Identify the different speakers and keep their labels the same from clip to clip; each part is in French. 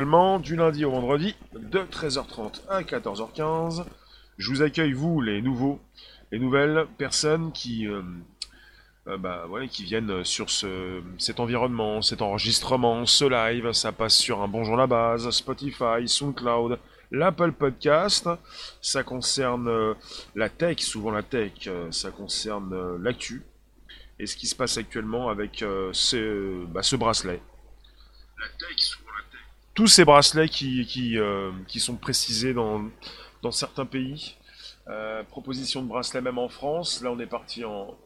Speaker 1: du lundi au vendredi de 13h30 à 14h15. Je vous accueille, vous, les nouveaux, les nouvelles personnes qui, euh, euh, bah, qui viennent sur ce, cet environnement, cet enregistrement, ce live. Ça passe sur un Bonjour la base, Spotify, SoundCloud, l'Apple Podcast. Ça concerne euh, la tech, souvent la tech. ça concerne l'actu et ce qui se passe actuellement avec ce, bah, ce bracelet. La tech, tous ces bracelets qui, euh, sont précisés dans, certains pays. Euh, proposition de bracelet même en France. Là, on est parti en,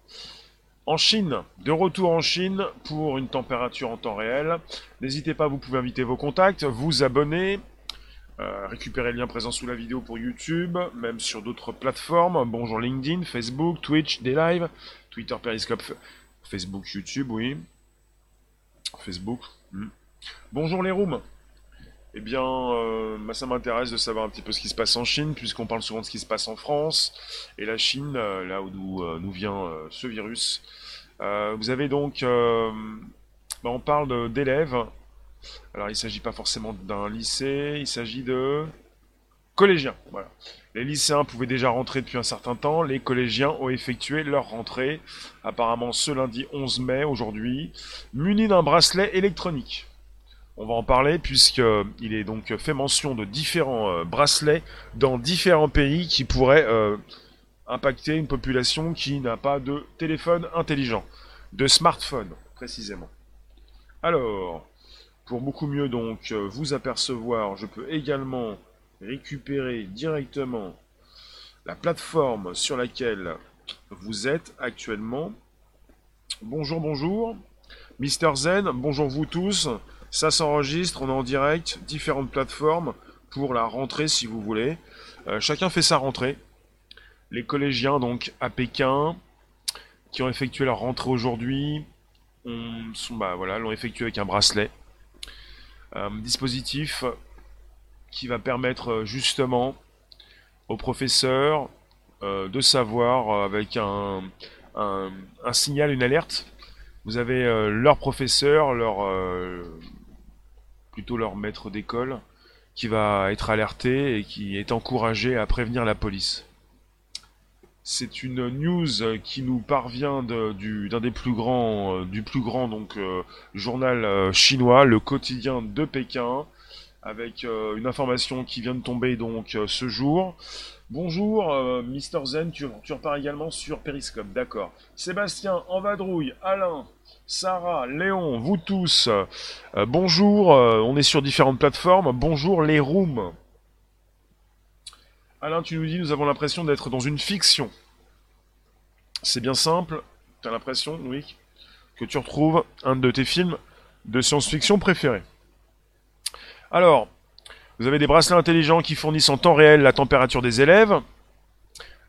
Speaker 1: en Chine. De retour en Chine pour une température en temps réel. N'hésitez pas, vous pouvez inviter vos contacts, vous abonner. Euh, récupérer le lien présent sous la vidéo pour YouTube, même sur d'autres plateformes. Bonjour LinkedIn, Facebook, Twitch, des lives, Twitter, Periscope, Facebook, YouTube, oui. Facebook. Hmm. Bonjour les rooms. Eh bien, euh, ça m'intéresse de savoir un petit peu ce qui se passe en Chine, puisqu'on parle souvent de ce qui se passe en France. Et la Chine, euh, là où euh, nous, vient ce virus. vous avez donc... Bah, on parle d'élèves. Alors, il ne s'agit pas forcément d'un lycée, il s'agit de collégiens. Voilà. Les lycéens pouvaient déjà rentrer depuis un certain temps. Les collégiens ont effectué leur rentrée, apparemment ce lundi 11 mai, aujourd'hui, munis d'un bracelet électronique. On va en parler puisqu'il est donc fait mention de différents euh, bracelets dans différents pays qui pourraient euh, impacter une population qui n'a pas de téléphone intelligent, de smartphone précisément. Alors, pour beaucoup mieux donc euh, vous apercevoir, je peux également récupérer directement la plateforme sur laquelle vous êtes actuellement. Bonjour, bonjour. Mister Zen, bonjour vous tous. Ça s'enregistre, on est en direct, différentes plateformes pour la rentrée si vous voulez. Euh, chacun fait sa rentrée. Les collégiens donc à Pékin qui ont effectué leur rentrée aujourd'hui bah voilà l'ont effectué avec un bracelet. Un dispositif qui va permettre euh, justement aux professeurs euh, de savoir avec un, signal, une alerte. Vous avez leur professeur, leur plutôt leur maître d'école, qui va être alerté et qui est encouragé à prévenir la police. C'est une news qui nous parvient d'un des plus grands, euh, du plus grand euh, journal euh, chinois, le quotidien de Pékin, avec une information qui vient de tomber donc ce jour. Bonjour, Mister Zen, tu, repars également sur Periscope, d'accord. Sébastien, en vadrouille, Alain, Sarah, Léon, vous tous, euh, bonjour, euh, on est sur différentes plateformes, bonjour les rooms. Alain, tu nous dis, nous avons l'impression d'être dans une fiction. C'est bien simple, tu as l'impression, oui, que tu retrouves un de tes films de science-fiction préférés. Alors, vous avez des bracelets intelligents qui fournissent en temps réel la température des élèves,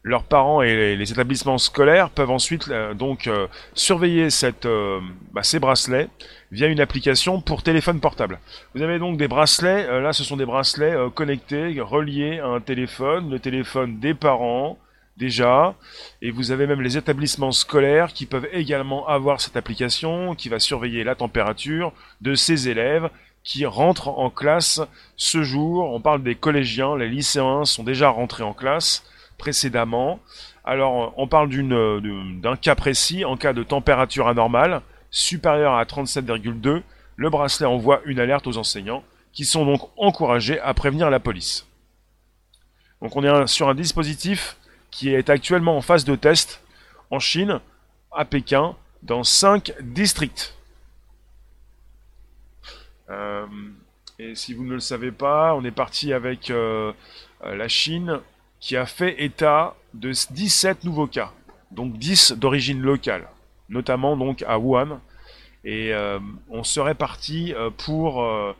Speaker 1: leurs parents et les établissements scolaires peuvent ensuite euh, donc euh, surveiller euh, bah, ces bracelets via une application pour téléphone portable. Vous avez donc des bracelets, là ce sont des bracelets connectés, reliés à un téléphone, le téléphone des parents déjà, et vous avez même les établissements scolaires qui peuvent également avoir cette application qui va surveiller la température de ces élèves qui rentrent en classe ce jour. On parle des collégiens, les lycéens sont déjà rentrés en classe précédemment. Alors, on parle d'un cas précis, en cas de température anormale, supérieure à 37,2, le bracelet envoie une alerte aux enseignants, qui sont donc encouragés à prévenir la police. Donc on est sur un dispositif qui est actuellement en phase de test en Chine, à Pékin, dans 5 districts. Euh, et si vous ne le savez pas, on est parti avec euh, la Chine qui a fait état de 17 nouveaux cas, donc 10 d'origine locale, notamment donc à Wuhan. Et euh, on serait parti euh, pour euh,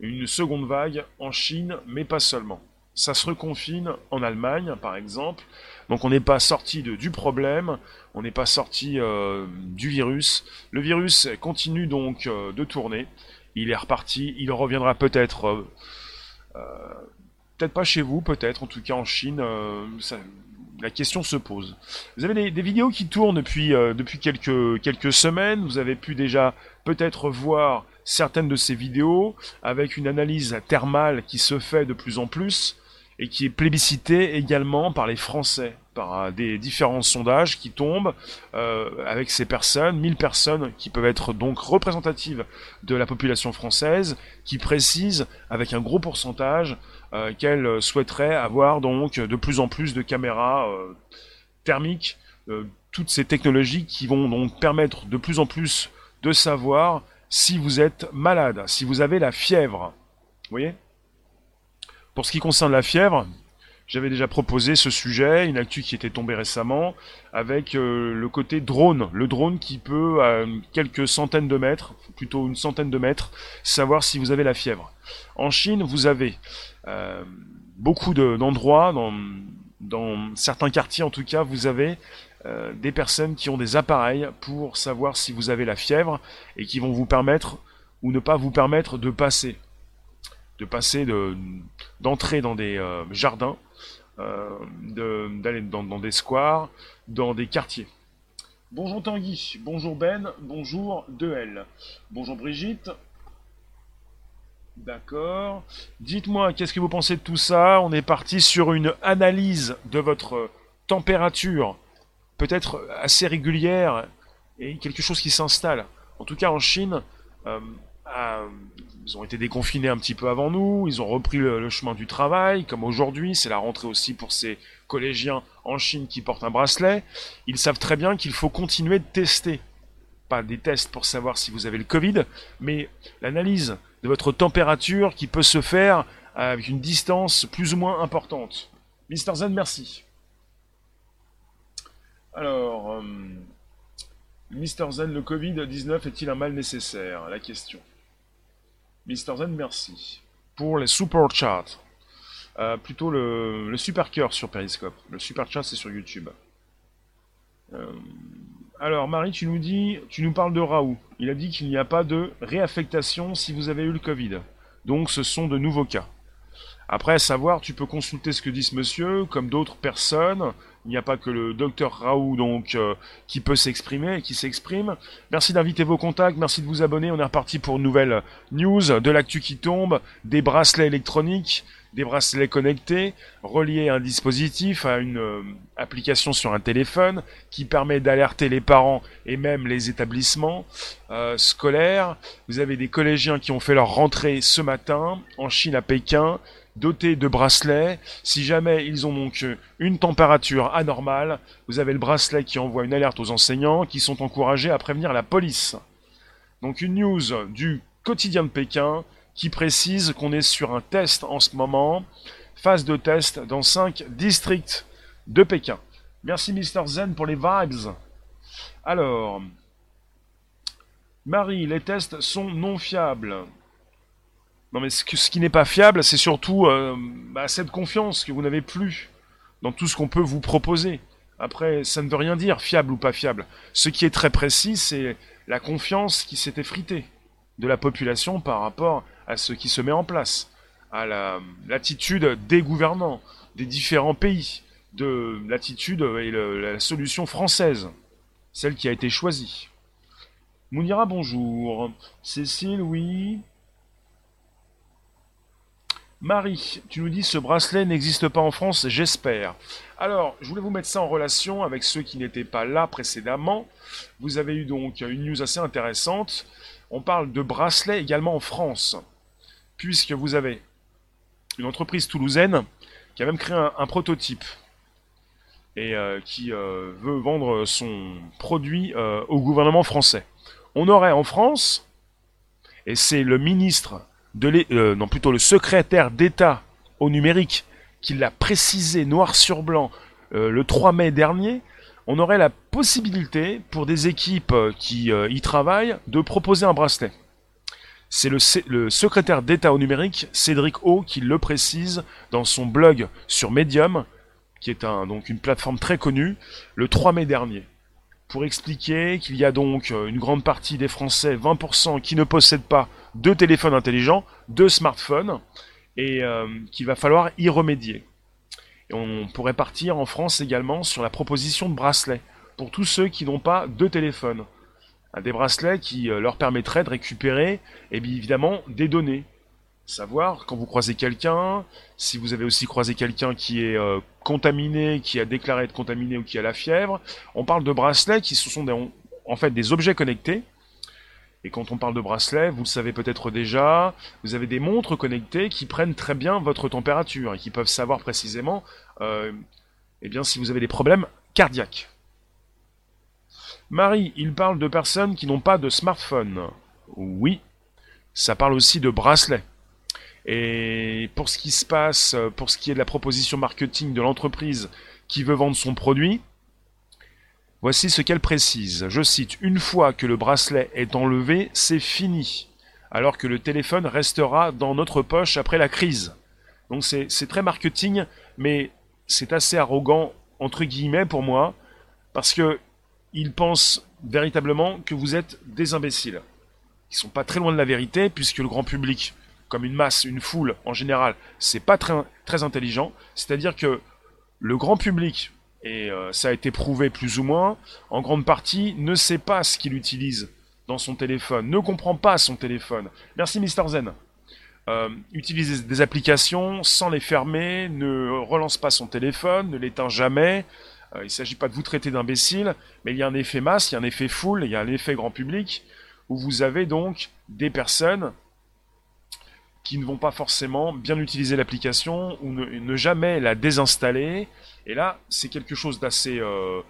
Speaker 1: une seconde vague en Chine, mais pas seulement. Ça se reconfine en Allemagne, par exemple. Donc on n'est pas sorti du problème, on n'est pas sorti du virus. Le virus continue donc de tourner. Il est reparti, il reviendra peut-être peut-être pas chez vous, peut-être, en tout cas en Chine, euh, la question se pose. Vous avez des, vidéos qui tournent depuis, euh, depuis quelques, quelques semaines. Vous avez pu déjà peut-être voir certaines de ces vidéos avec une analyse thermale qui se fait de plus en plus et qui est plébiscitée également par les Français, par euh, des différents sondages qui tombent euh, avec ces personnes, 1000 personnes qui peuvent être donc représentatives de la population française, qui précisent avec un gros pourcentage euh, qu'elles souhaiteraient avoir donc de plus en plus de caméras thermiques, toutes ces technologies qui vont donc permettre de plus en plus de savoir si vous êtes malade, si vous avez la fièvre. Vous voyez? Pour ce qui concerne la fièvre, j'avais déjà proposé ce sujet, une actu qui était tombée récemment, avec euh, le côté drone. Le drone qui peut, à quelques centaines de mètres, plutôt une centaine de mètres, savoir si vous avez la fièvre. En Chine, vous avez euh, beaucoup d'endroits, dans, certains quartiers en tout cas, vous avez euh, des personnes qui ont des appareils pour savoir si vous avez la fièvre et qui vont vous permettre ou ne pas vous permettre de passer, de passer, d'entrer dans des jardins, euh, d'aller dans, des squares, dans des quartiers. Bonjour Tanguy, bonjour Ben, bonjour Dehl, bonjour Brigitte. D'accord. Dites-moi, qu'est-ce que vous pensez de tout ça? On est parti sur une analyse de votre température peut-être assez régulière et quelque chose qui s'installe. En tout cas, en Chine, euh, ils ont été déconfinés un petit peu avant nous, ils ont repris le, chemin du travail, comme aujourd'hui, c'est la rentrée aussi pour ces collégiens en Chine qui portent un bracelet. Ils savent très bien qu'il faut continuer de tester. Pas des tests pour savoir si vous avez le Covid, mais l'analyse de votre température qui peut se faire avec une distance plus ou moins importante. Mister Zen, merci. Alors, euh, Mister Zen, le Covid-19 est-il un mal nécessaire? La question. Mister Zen, merci. Pour les super chats. Euh, plutôt le, super cœur sur Periscope. Le super chat, c'est sur YouTube. Euh, alors, Marie, tu nous dis, tu nous parles de Raoult. Il a dit qu'il n'y a pas de réaffectation si vous avez eu le Covid. Donc, ce sont de nouveaux cas. Après, savoir, tu peux consulter ce que dit ce monsieur, comme d'autres personnes. Il n'y a pas que le docteur Raoult donc euh, qui peut s'exprimer et qui s'exprime. Merci d'inviter vos contacts, merci de vous abonner. On est reparti pour une nouvelle news, de l'actu qui tombe, des bracelets électroniques, des bracelets connectés, reliés à un dispositif, à une euh, application sur un téléphone qui permet d'alerter les parents et même les établissements euh, scolaires. Vous avez des collégiens qui ont fait leur rentrée ce matin en Chine à Pékin dotés de bracelets. Si jamais ils ont donc une température anormale, vous avez le bracelet qui envoie une alerte aux enseignants qui sont encouragés à prévenir la police. Donc une news du quotidien de Pékin qui précise qu'on est sur un test en ce moment, phase de test dans 5 districts de Pékin. Merci Mr Zen pour les vibes. Alors, Marie, les tests sont non fiables. Non, mais ce, qui n'est pas fiable, c'est surtout euh, bah, cette confiance que vous n'avez plus dans tout ce qu'on peut vous proposer. Après, ça ne veut rien dire, fiable ou pas fiable. Ce qui est très précis, c'est la confiance qui s'est effritée de la population par rapport à ce qui se met en place, à l'attitude des gouvernants des différents pays, de l'attitude et la solution française, celle qui a été choisie. Mounira, bonjour. Cécile, oui. Marie, tu nous dis ce bracelet n'existe pas en France, j'espère. Alors, je voulais vous mettre ça en relation avec ceux qui n'étaient pas là précédemment. Vous avez eu donc une news assez intéressante. On parle de bracelet également en France, puisque vous avez une entreprise toulousaine qui a même créé un, prototype et euh, qui euh, veut vendre son produit euh, au gouvernement français. On aurait en France, et c'est le ministre de non plutôt le secrétaire d'État au numérique qui l'a précisé noir sur blanc le 3 mai dernier, on aurait la possibilité pour des équipes qui y travaillent de proposer un bracelet. C'est le, secrétaire d'État au numérique, Cédric O, qui le précise dans son blog sur Medium, qui est donc une plateforme très connue, le 3 mai dernier pour expliquer qu'il y a donc une grande partie des Français, 20%, qui ne possèdent pas de téléphones intelligents, de smartphones, et euh, qu'il va falloir y remédier. On pourrait partir en France également sur la proposition de bracelets pour tous ceux qui n'ont pas de téléphone. Des bracelets qui euh, leur permettraient de récupérer, et bien évidemment, des données. Savoir quand vous croisez quelqu'un, si vous avez aussi croisé quelqu'un qui est euh, contaminé, qui a déclaré être contaminé ou qui a la fièvre. On parle de bracelets qui sont en fait des objets connectés et quand on parle de bracelet, vous le savez peut-être déjà, vous avez des montres connectées qui prennent très bien votre température et qui peuvent savoir précisément euh, eh bien, si vous avez des problèmes cardiaques. Marie, il parle de personnes qui n'ont pas de smartphone. Oui, ça parle aussi de bracelet. Et pour ce qui se passe, pour ce qui est de la proposition marketing de l'entreprise qui veut vendre son produit, Voici ce qu'elle précise. Je cite, Une fois que le bracelet est enlevé, c'est fini. Alors que le téléphone restera dans notre poche après la crise. Donc c'est très marketing, mais c'est assez arrogant, entre guillemets, pour moi, parce que ils pensent véritablement que vous êtes des imbéciles. Ils sont pas très loin de la vérité, puisque le grand public, comme une masse, une foule en général, c'est pas très, intelligent. C'est-à-dire que le grand public, et euh, ça a été prouvé plus ou moins, en grande partie, ne sait pas ce qu'il utilise dans son téléphone, ne comprend pas son téléphone. Merci Mister Zen. Euh, utilise des applications sans les fermer, ne relance pas son téléphone, ne l'éteint jamais. Euh, il ne s'agit pas de vous traiter d'imbécile, mais il y a un effet masse, il y a un effet foule, il y a un effet grand public, où vous avez donc des personnes qui ne vont pas forcément bien utiliser l'application ou ne, jamais la désinstaller. Et là, c'est quelque chose d'assez euh,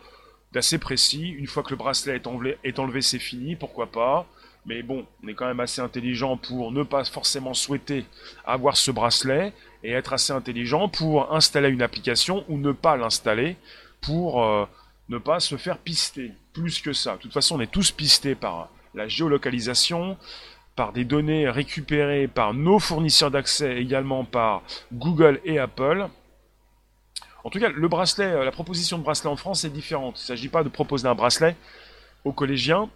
Speaker 1: précis. Une fois que le bracelet est enlevé, c'est fini, pourquoi pas. Mais bon, on est quand même assez intelligent pour ne pas forcément souhaiter avoir ce bracelet et être assez intelligent pour installer une application ou ne pas l'installer pour euh, ne pas se faire pister. Plus que ça. De toute façon, on est tous pistés par la géolocalisation, par des données récupérées par nos fournisseurs d'accès, également par Google et Apple. En tout cas, le bracelet, euh, la proposition de bracelet en France est différente. Il ne s'agit pas de proposer un bracelet aux collégiens,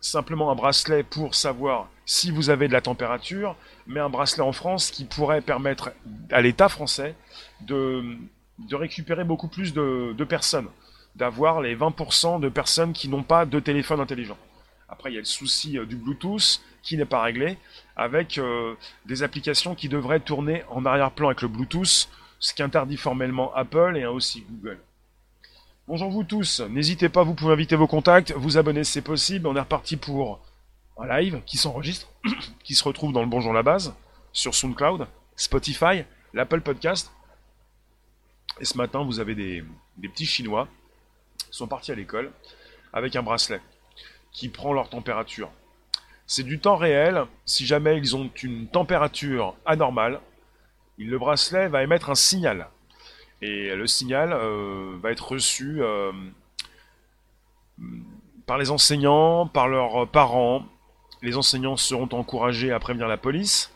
Speaker 1: simplement un bracelet pour savoir si vous avez de la température, mais un bracelet en France qui pourrait permettre à l'État français de, de, récupérer beaucoup plus de, personnes, d'avoir les 20% de personnes qui n'ont pas de téléphone intelligent. Après, il y a le souci euh, du Bluetooth qui n'est pas réglé, avec euh, des applications qui devraient tourner en arrière-plan avec le Bluetooth, ce qui interdit formellement Apple et aussi Google. Bonjour vous tous, n'hésitez pas, vous pouvez inviter vos contacts, vous abonner si c'est possible, on est reparti pour un live qui s'enregistre, qui se retrouve dans le Bonjour la base, sur SoundCloud, Spotify, l'Apple Podcast. Et ce matin, vous avez des, petits Chinois, qui sont partis à l'école, avec un bracelet qui prend leur température. C'est du temps réel. Si jamais ils ont une température anormale, le bracelet va émettre un signal. Et le signal euh, va être reçu euh, par les enseignants, par leurs parents. Les enseignants seront encouragés à prévenir la police.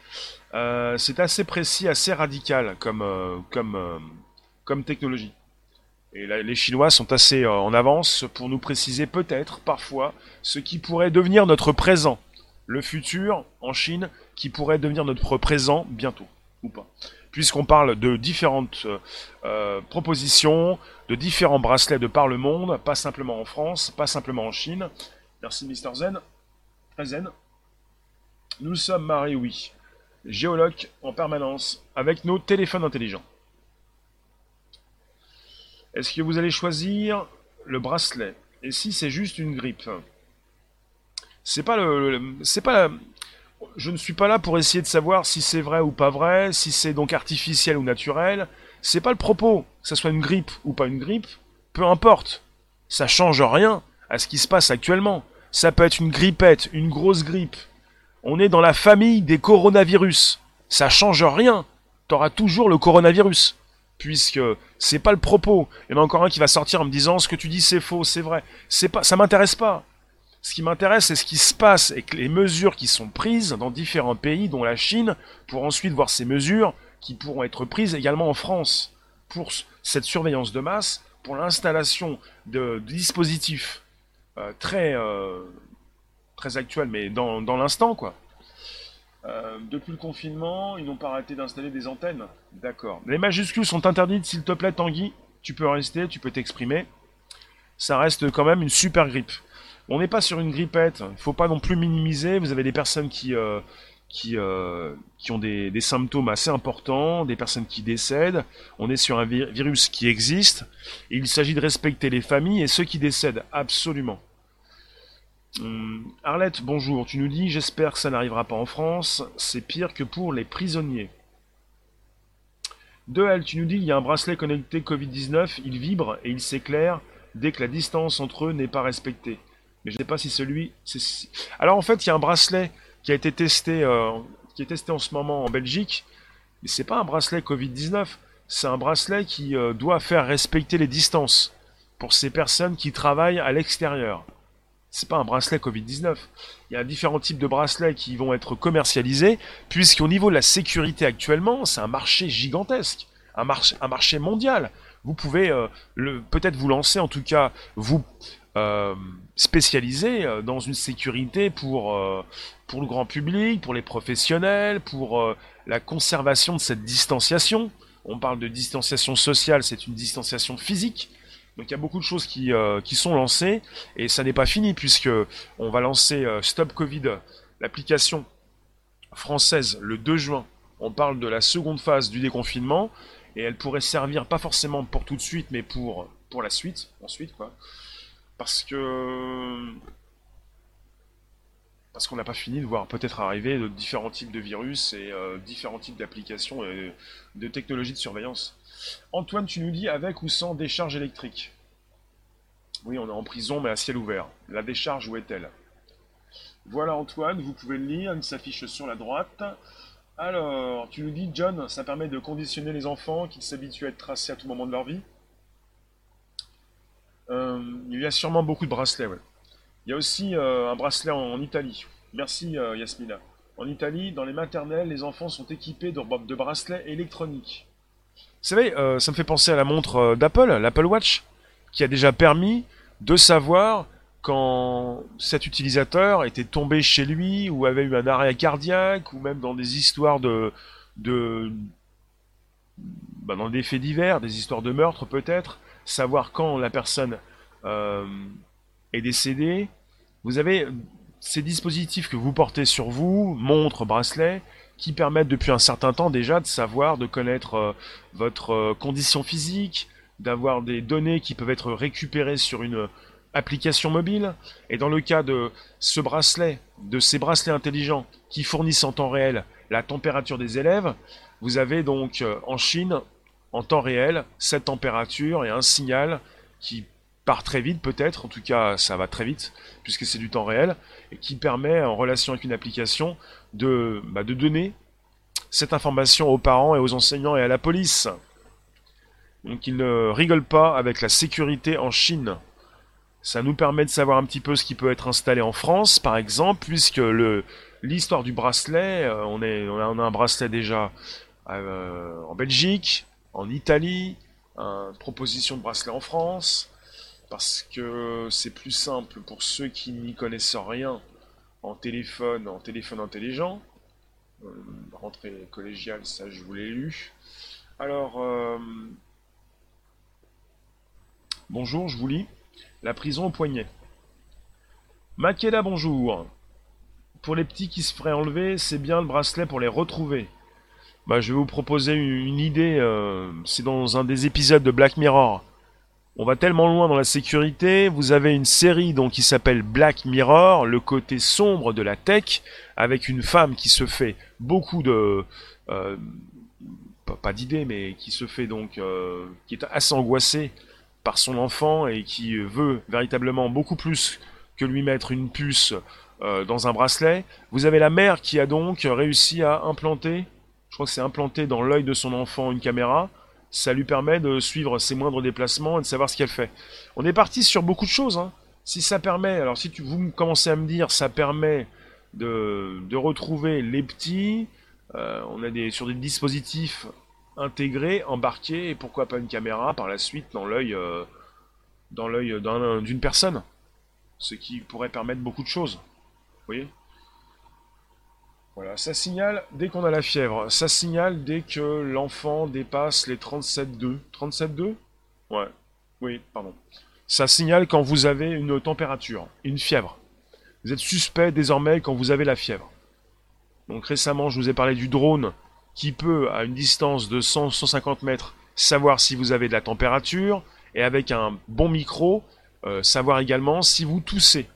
Speaker 1: Euh, c'est assez précis, assez radical comme, comme, comme technologie. Et les Chinois sont assez euh, en avance pour nous préciser peut-être, parfois, ce qui pourrait devenir notre présent. Le futur, en Chine, qui pourrait devenir notre présent bientôt, ou pas. Puisqu'on parle de différentes euh, euh, propositions, de différents bracelets de par le monde, pas simplement en France, pas simplement en Chine. Merci Mister Zen. Très zen. Nous sommes Marie, oui, géologue en permanence, avec nos téléphones intelligents. Est-ce que vous allez choisir le bracelet? Et si c'est juste une grippe? C'est pas le, c'est pas je ne suis pas là pour essayer de savoir si c'est vrai ou pas vrai, si c'est donc artificiel ou naturel. C'est pas le propos, que ce soit une grippe ou pas une grippe, peu importe. Ça change rien à ce qui se passe actuellement. Ça peut être une grippette, une grosse grippe. On est dans la famille des coronavirus. Ça change rien. T'auras toujours le coronavirus puisque c'est pas le propos. Il y en a encore un qui va sortir en me disant ce que tu dis c'est faux, c'est vrai. C'est pas, ça m'intéresse pas. Ce qui m'intéresse, c'est ce qui se passe et les mesures qui sont prises dans différents pays, dont la Chine, pour ensuite voir ces mesures qui pourront être prises également en France pour cette surveillance de masse, pour l'installation de, dispositifs euh, très euh, très actuels, mais dans, dans l'instant quoi. Euh, depuis le confinement, ils n'ont pas arrêté d'installer des antennes. D'accord. Les majuscules sont interdites, s'il te plaît, Tanguy. Tu peux rester, tu peux t'exprimer. Ça reste quand même une super grippe. On n'est pas sur une grippette. Il ne faut pas non plus minimiser. Vous avez des personnes qui, euh, euh, ont des, symptômes assez importants, des personnes qui décèdent. On est sur un virus qui existe. il s'agit de respecter les familles et ceux qui décèdent, absolument. Hum, Arlette, bonjour. Tu nous dis, j'espère que ça n'arrivera pas en France. C'est pire que pour les prisonniers. De tu nous dis, il y a un bracelet connecté Covid-19, il vibre et il s'éclaire dès que la distance entre eux n'est pas respectée. Mais je ne sais pas si celui... Alors en fait, il y a un bracelet qui a été testé, euh, qui est testé en ce moment en Belgique, mais c'est pas un bracelet Covid-19, c'est un bracelet qui euh, doit faire respecter les distances pour ces personnes qui travaillent à l'extérieur. C'est pas un bracelet Covid-19. Il y a différents types de bracelets qui vont être commercialisés, puisqu'au niveau de la sécurité actuellement, c'est un marché gigantesque, un marché, mondial. Vous pouvez euh, peut-être vous lancer, en tout cas, vous euh, spécialisé euh, dans une sécurité pour, pour le grand public, pour les professionnels, pour la conservation de cette distanciation. On parle de distanciation sociale, c'est une distanciation physique. Donc il y a beaucoup de choses qui, qui sont lancées et ça n'est pas fini puisque on va lancer Stop Covid, l'application française le 2 juin. On parle de la seconde phase du déconfinement et elle pourrait servir pas forcément pour tout de suite mais pour, pour la suite, ensuite quoi. Parce que. Parce qu'on n'a pas fini de voir peut-être arriver différents types de virus et euh, différents types d'applications et de technologies de surveillance. Antoine, tu nous dis avec ou sans décharge électrique Oui, on est en prison, mais à ciel ouvert. La décharge, où est-elle? Voilà, Antoine, vous pouvez le lire, il s'affiche sur la droite. Alors, tu nous dis, John, ça permet de conditionner les enfants qui s'habituent à être tracés à tout moment de leur vie? Euh, il y a sûrement beaucoup de bracelets, Il y a aussi euh, un bracelet en, Italie. Merci euh, Yasmina. En Italie, dans les maternelles, les enfants sont équipés de, bracelets électroniques. Vous savez, ça me fait penser à la montre d'Apple, l'Apple Watch, qui a déjà permis de savoir quand cet utilisateur était tombé chez lui ou avait eu un arrêt cardiaque ou même dans des histoires de, de bah, dans des faits divers, des histoires de meurtre peut-être, savoir quand la personne euh, est décédée. Vous avez ces dispositifs que vous portez sur vous, montres, bracelets, qui permettent depuis un certain temps déjà de savoir, de connaître euh, votre euh, condition physique, d'avoir des données qui peuvent être récupérées sur une application mobile. Et dans le cas de ce bracelet, de ces bracelets intelligents qui fournissent en temps réel la température des élèves, vous avez donc en Chine en temps réel cette température et un signal qui part très vite peut-être, en tout cas ça va très vite puisque c'est du temps réel, et qui permet en relation avec une application de, bah, de donner cette information aux parents et aux enseignants et à la police. Donc ils ne rigolent pas avec la sécurité en Chine. Ça nous permet de savoir un petit peu ce qui peut être installé en France, par exemple, puisque le l'histoire du bracelet, euh, on, est, on a un bracelet déjà euh, en Belgique, en Italie, une proposition de bracelet en France, parce que c'est plus simple pour ceux qui n'y connaissent rien en téléphone, en téléphone intelligent. Euh, rentrée collégiale, ça je vous l'ai lu. Alors, euh, bonjour, je vous lis. La prison au poignet. Makeda, bonjour. Pour les petits qui se feraient enlever, c'est bien le bracelet pour les retrouver. Bah, je vais vous proposer une, idée. Euh, c'est dans un des épisodes de Black Mirror. On va tellement loin dans la sécurité. Vous avez une série donc qui s'appelle Black Mirror, le côté sombre de la tech, avec une femme qui se fait beaucoup de euh, pas, d'idées, mais qui se fait donc euh, qui est assez angoissée par son enfant et qui veut véritablement beaucoup plus que lui mettre une puce dans un bracelet. Vous avez la mère qui a donc réussi à implanter je crois que c'est implanté dans l'œil de son enfant une caméra. Ça lui permet de suivre ses moindres déplacements et de savoir ce qu'elle fait. On est parti sur beaucoup de choses. Hein. Si ça permet, alors si tu, vous commencez à me dire, ça permet de, retrouver les petits, euh, on a des, sur des dispositifs intégrés, embarqués, et pourquoi pas une caméra par la suite dans l'œil euh, dans l'œil d'une personne. Ce qui pourrait permettre beaucoup de choses. Vous voyez? Voilà, ça signale dès qu'on a la fièvre. Ça signale dès que l'enfant dépasse les 37,2. 37,2 Ouais. Oui, pardon. Ça signale quand vous avez une température, une fièvre. Vous êtes suspect désormais quand vous avez la fièvre. Donc récemment, je vous ai parlé du drone qui peut, à une distance de 100-150 mètres, savoir si vous avez de la température et avec un bon micro, euh, savoir également si vous toussez.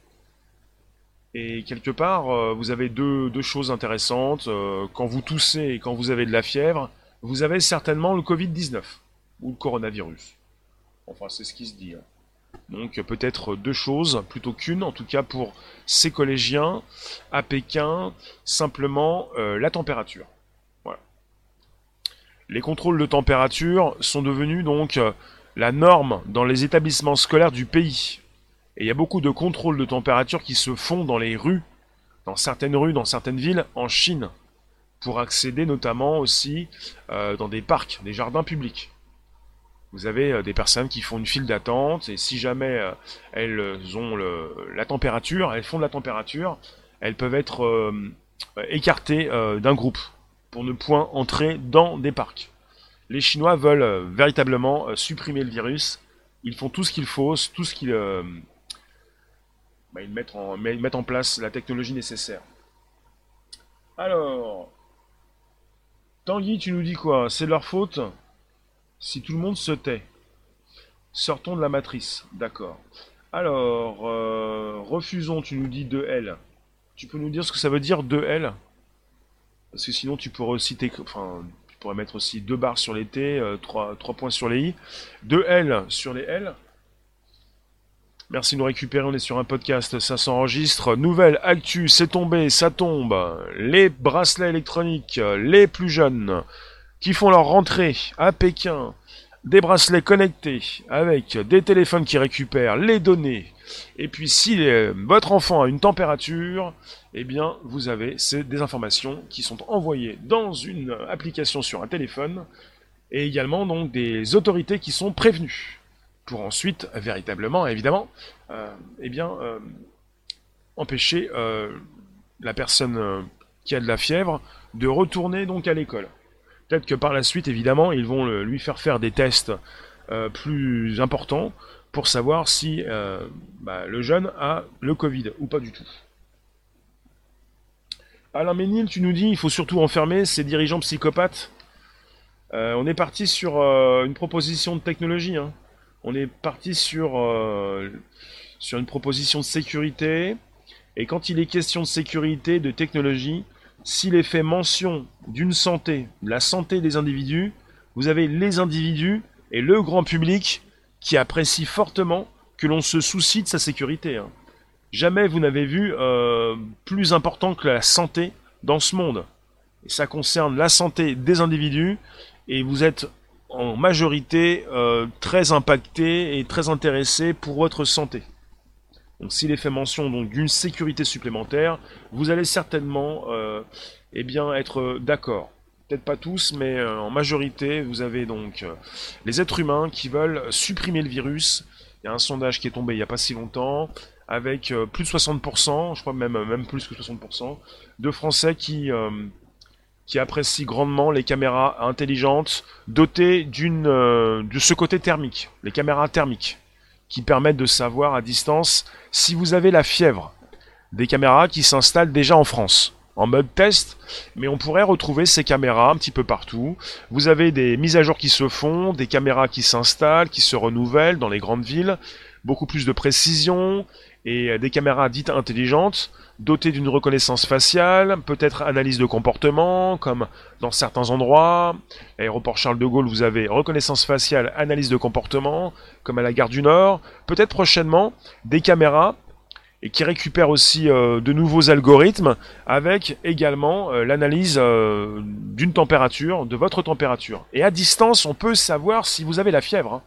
Speaker 1: Et quelque part, euh, vous avez deux, choses intéressantes. Euh, quand vous toussez et quand vous avez de la fièvre, vous avez certainement le Covid-19 ou le coronavirus. Enfin, c'est ce qui se dit. Hein. Donc peut-être deux choses plutôt qu'une, en tout cas pour ces collégiens à Pékin, simplement euh, la température. Les contrôles de température sont devenus donc la norme dans les établissements scolaires du pays. Et il y a beaucoup de contrôles de température qui se font dans les rues, dans certaines rues, dans certaines villes en Chine, pour accéder notamment aussi euh, dans des parcs, des jardins publics. Vous avez euh, des personnes qui font une file d'attente et si jamais euh, elles ont la température, elles font de la température, elles peuvent être écartées d'un groupe pour ne point entrer dans des parcs. Les Chinois veulent véritablement supprimer le virus. Ils font tout ce qu'il faut, tout ce qu'ils bah, ils, mettent en, en place la technologie nécessaire. Alors, Tanguy, tu nous dis quoi? C'est leur faute si tout le monde se tait. Sortons de la matrice, d'accord. Alors, euh, refusons, tu nous dis 2L. Tu peux nous dire ce que ça veut dire 2L Parce que sinon tu pourrais aussi enfin, tu pourrais mettre aussi deux barres sur les T, 3, euh, points sur les I. 2L sur les L. Merci de nous récupérer, on est sur un podcast, ça s'enregistre. Nouvelle actu, c'est tombé, ça tombe. Les bracelets électroniques, les plus jeunes qui font leur rentrée à Pékin, des bracelets connectés avec des téléphones qui récupèrent les données. Et puis si euh, votre enfant a une température, eh bien vous avez des informations qui sont envoyées dans une application sur un téléphone et également donc des autorités qui sont prévenues pour ensuite véritablement évidemment euh, eh bien euh, empêcher la personne qui a de la fièvre de retourner donc à l'école. Peut-être que par la suite, évidemment, ils vont lui faire faire des tests euh, plus importants pour savoir si euh, bah, le jeune a le Covid ou pas du tout. Alain Ménil, tu nous dis il faut surtout enfermer ces dirigeants psychopathes. Euh, on est parti sur une proposition de technologie. Hein. On est parti sur, sur une proposition de sécurité. Et quand il est question de sécurité, de technologie, s'il est fait mention d'une santé, la santé des individus, vous avez les individus et le grand public qui apprécie fortement que l'on se soucie de sa sécurité. Hein. Jamais vous n'avez vu euh, plus important que la santé dans ce monde. Et ça concerne la santé des individus et vous êtes en majorité euh, très impacté et très intéressé pour votre santé. Donc s'il est fait mention donc d'une sécurité supplémentaire, vous allez certainement euh, eh être d'accord. Peut-être pas tous, mais euh, en majorité, vous avez donc euh, les êtres humains qui veulent supprimer le virus. Il y a un sondage qui est tombé il n'y a pas si longtemps, avec plus de 60%, je crois même, même plus que 60%, de Français qui, qui apprécient grandement les caméras intelligentes dotées d'une de ce côté thermique, les caméras thermiques qui permettent de savoir à distance si vous avez la fièvre. Des caméras qui s'installent déjà en France en mode test, mais on pourrait retrouver ces caméras un petit peu partout. Vous avez des mises à jour qui se font, des caméras qui s'installent, qui se renouvellent dans les grandes villes, beaucoup plus de précision et des caméras dites intelligentes doté d'une reconnaissance faciale, peut-être analyse de comportement, comme dans certains endroits. Aéroport Charles de Gaulle, vous avez reconnaissance faciale, analyse de comportement, comme à la gare du Nord. Peut-être prochainement des caméras et qui récupèrent aussi euh, de nouveaux algorithmes avec également euh, l'analyse euh, d'une température, de votre température. Et à distance, on peut savoir si vous avez la fièvre. Hein.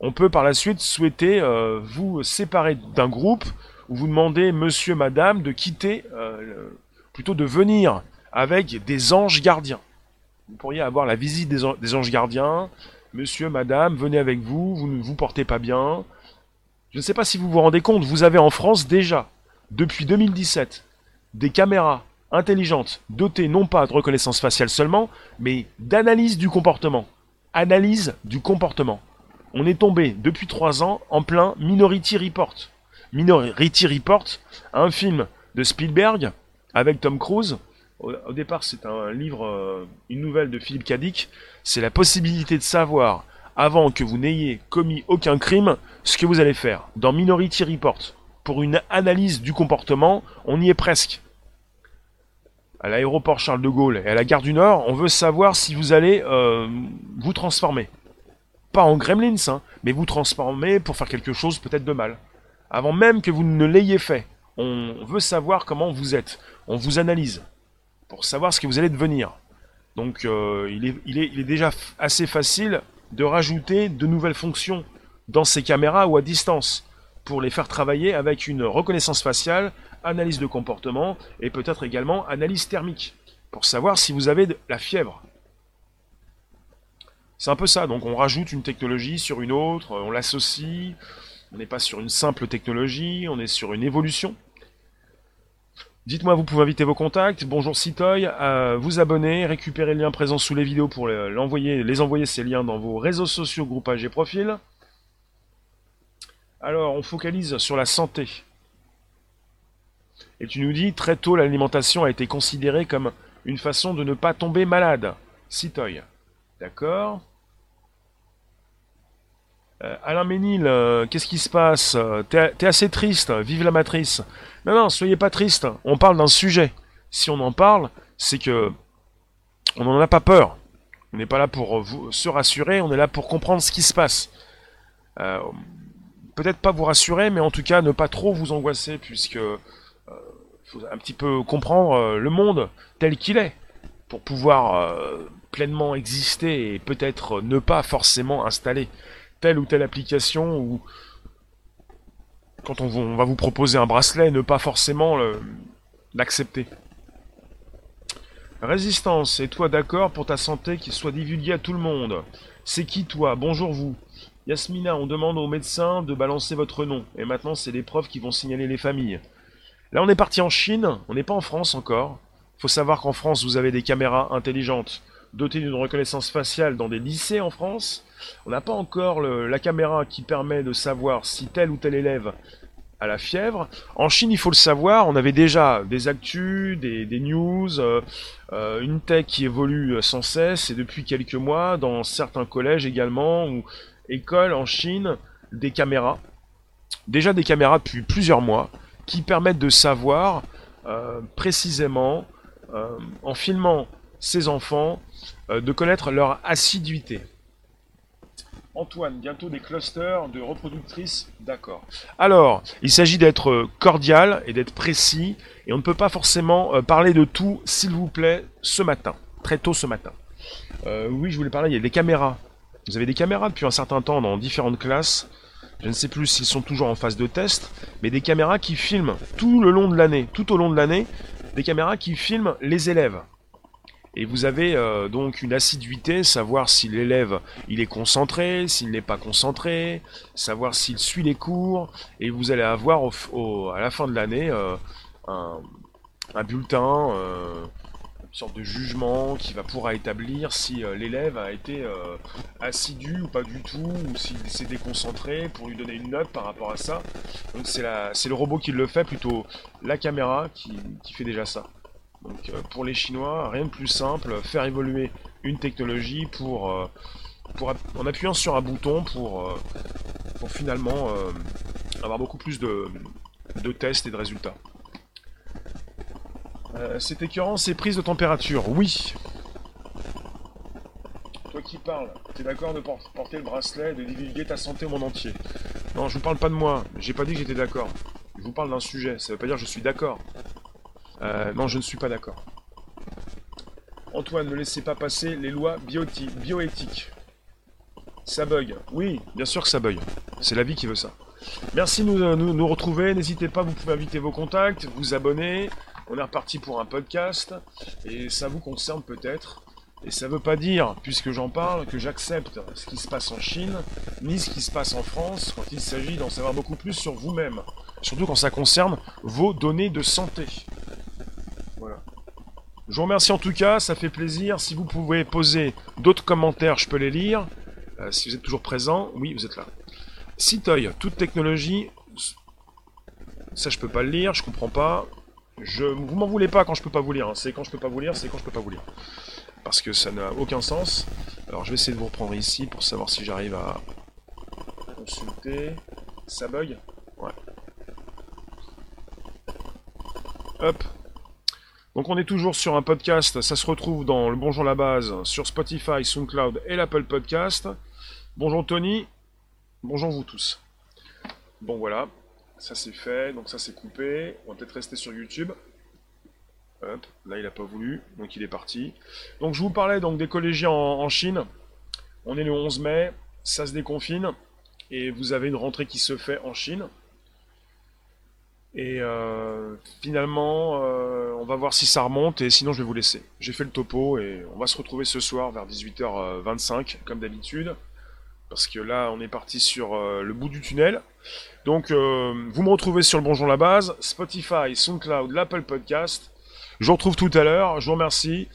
Speaker 1: On peut par la suite souhaiter vous séparer d'un groupe vous demandez, monsieur, madame, de quitter, euh, plutôt de venir avec des anges gardiens. Vous pourriez avoir la visite des, anges gardiens. Monsieur, madame, venez avec vous, vous ne vous portez pas bien. Je ne sais pas si vous vous rendez compte, vous avez en France déjà, depuis 2017, des caméras intelligente, dotée non pas de reconnaissance faciale seulement, mais d'analyse du comportement. Analyse du comportement. On est tombé depuis trois ans en plein Minority Report. Minority Report, un film de Spielberg avec Tom Cruise. Au, départ, c'est un livre, euh, une nouvelle de Philippe Cadic. C'est la possibilité de savoir, avant que vous n'ayez commis aucun crime, ce que vous allez faire. Dans Minority Report, pour une analyse du comportement, on y est presque. À l'aéroport Charles de Gaulle et à la gare du Nord, on veut savoir si vous allez euh, vous transformer. Pas en gremlins, hein, mais vous transformer pour faire quelque chose peut-être de mal. Avant même que vous ne l'ayez fait, on veut savoir comment vous êtes. On vous analyse pour savoir ce que vous allez devenir. Donc euh, il, est, il, est, il, est, déjà assez facile de rajouter de nouvelles fonctions dans ces caméras ou à distance pour les faire travailler avec une reconnaissance faciale, analyse de comportement et peut-être également analyse thermique pour savoir si vous avez de la fièvre. C'est un peu ça, donc on rajoute une technologie sur une autre, on l'associe, on n'est pas sur une simple technologie, on est sur une évolution. Dites-moi, vous pouvez inviter vos contacts. Bonjour Citoy, euh, vous abonner, récupérer le lien présent sous les vidéos pour l'envoyer, les envoyer ces liens dans vos réseaux sociaux, groupages et profils. Alors, on focalise sur la santé. Et tu nous dis, très tôt, l'alimentation a été considérée comme une façon de ne pas tomber malade. Citoy. D'accord euh, Alain Ménil, euh, qu'est-ce qui se passe? T'es assez triste, vive la matrice. Non, non, soyez pas triste, on parle d'un sujet. Si on en parle, c'est que on n'en a pas peur. On n'est pas là pour vous, se rassurer, on est là pour comprendre ce qui se passe. Euh, peut-être pas vous rassurer, mais en tout cas ne pas trop vous angoisser, puisque faut un petit peu comprendre le monde tel qu'il est, pour pouvoir pleinement exister et peut-être ne pas forcément installer telle ou telle application ou quand on, va vous proposer un bracelet, ne pas forcément l'accepter. Résistance, et toi d'accord pour ta santé qu'il soit divulgué à tout le monde C'est qui toi? Bonjour vous. Yasmina, on demande aux médecins de balancer votre nom, et maintenant c'est les profs qui vont signaler les familles. Là on est parti en Chine, on n'est pas en France encore. Faut savoir qu'en France vous avez des caméras intelligentes doté d'une reconnaissance faciale dans des lycées en France. On n'a pas encore la caméra qui permet de savoir si tel ou tel élève a la fièvre. En Chine, il faut le savoir, on avait déjà des actus, des, news, euh, euh, une tech qui évolue sans cesse, et depuis quelques mois, dans certains collèges également, ou écoles en Chine, des caméras. Déjà des caméras depuis plusieurs mois, qui permettent de savoir euh, précisément, en filmant ces enfants, euh, de connaître leur assiduité. Antoine, bientôt des clusters de reproductrices, d'accord. Alors, il s'agit d'être cordial et d'être précis, et on ne peut pas forcément euh, parler de tout, s'il vous plaît, ce matin, très tôt ce matin. Euh, oui, je voulais parler, il y a des caméras. Vous avez des caméras depuis un certain temps dans différentes classes. Je ne sais plus s'ils sont toujours en phase de test, mais des caméras qui filment tout le long de l'année, tout au long de l'année, des caméras qui filment les élèves. Et vous avez euh, donc une assiduité, savoir si l'élève il est concentré, s'il n'est pas concentré, savoir s'il suit les cours, et vous allez avoir à la fin de l'année euh, un, bulletin, euh, sorte de jugement qui va pouvoir établir si l'élève a été assidu ou pas du tout, ou s'il s'est déconcentré pour lui donner une note par rapport à ça. Donc c'est le robot qui le fait, plutôt la caméra qui fait déjà ça. Donc euh, pour les Chinois, rien de plus simple, faire évoluer une technologie pour, euh, en appuyant sur un bouton pour, euh, finalement avoir beaucoup plus de tests et de résultats. C'est écœurant ces prises de température, oui. Toi qui parles, t'es d'accord de porter le bracelet et de divulguer ta santé au monde entier Non, je vous parle pas de moi, j'ai pas dit que j'étais d'accord. Je vous parle d'un sujet, ça veut pas dire que je suis d'accord. Euh, non, je ne suis pas d'accord. Antoine, ne laissez pas passer les lois bioéthiques. Ça bug. Oui, bien sûr que ça bug. C'est la vie qui veut ça. Merci de nous, nous, retrouver. N'hésitez pas, vous pouvez inviter vos contacts, vous abonner. On est reparti pour un podcast. Et ça vous concerne peut-être. Et ça ne veut pas dire, puisque j'en parle, que j'accepte ce qui se passe en Chine, ni ce qui se passe en France, quand il s'agit d'en savoir beaucoup plus sur vous-même. Surtout quand ça concerne vos données de santé. Je vous remercie en tout cas, ça fait plaisir. Si vous pouvez poser d'autres commentaires, je peux les lire. Euh, si vous êtes toujours présent, oui, vous êtes là. Citoy, toute technologie. Ça, je peux pas le lire, je comprends pas. Je, vous m'en voulez pas quand je peux pas vous lire. Hein. C'est quand je peux pas vous lire, c'est quand je peux pas vous lire. Parce que ça n'a aucun sens. Alors, je vais essayer de vous reprendre ici pour savoir si j'arrive à consulter. Ça bug? Ouais. Hop. Donc on est toujours sur un podcast, ça se retrouve dans le Bonjour la base, sur Spotify, SoundCloud et l'Apple Podcast. Bonjour Tony, bonjour vous tous. Bon voilà, ça c'est fait, donc ça c'est coupé. On va peut-être rester sur YouTube. Hop, là il a pas voulu, donc il est parti. Donc je vous parlais donc des collégiens en Chine. On est le 11 mai, ça se déconfine, et vous avez une rentrée qui se fait en Chine. Et euh, finalement, euh, on va voir si ça remonte et sinon je vais vous laisser. J'ai fait le topo et on va se retrouver ce soir vers 18h25 comme d'habitude. Parce que là, on est parti sur euh, le bout du tunnel. Donc, vous me retrouvez sur le Bonjour la base, Spotify, SoundCloud, l'Apple Podcast. Je vous retrouve tout à l'heure. Je vous remercie.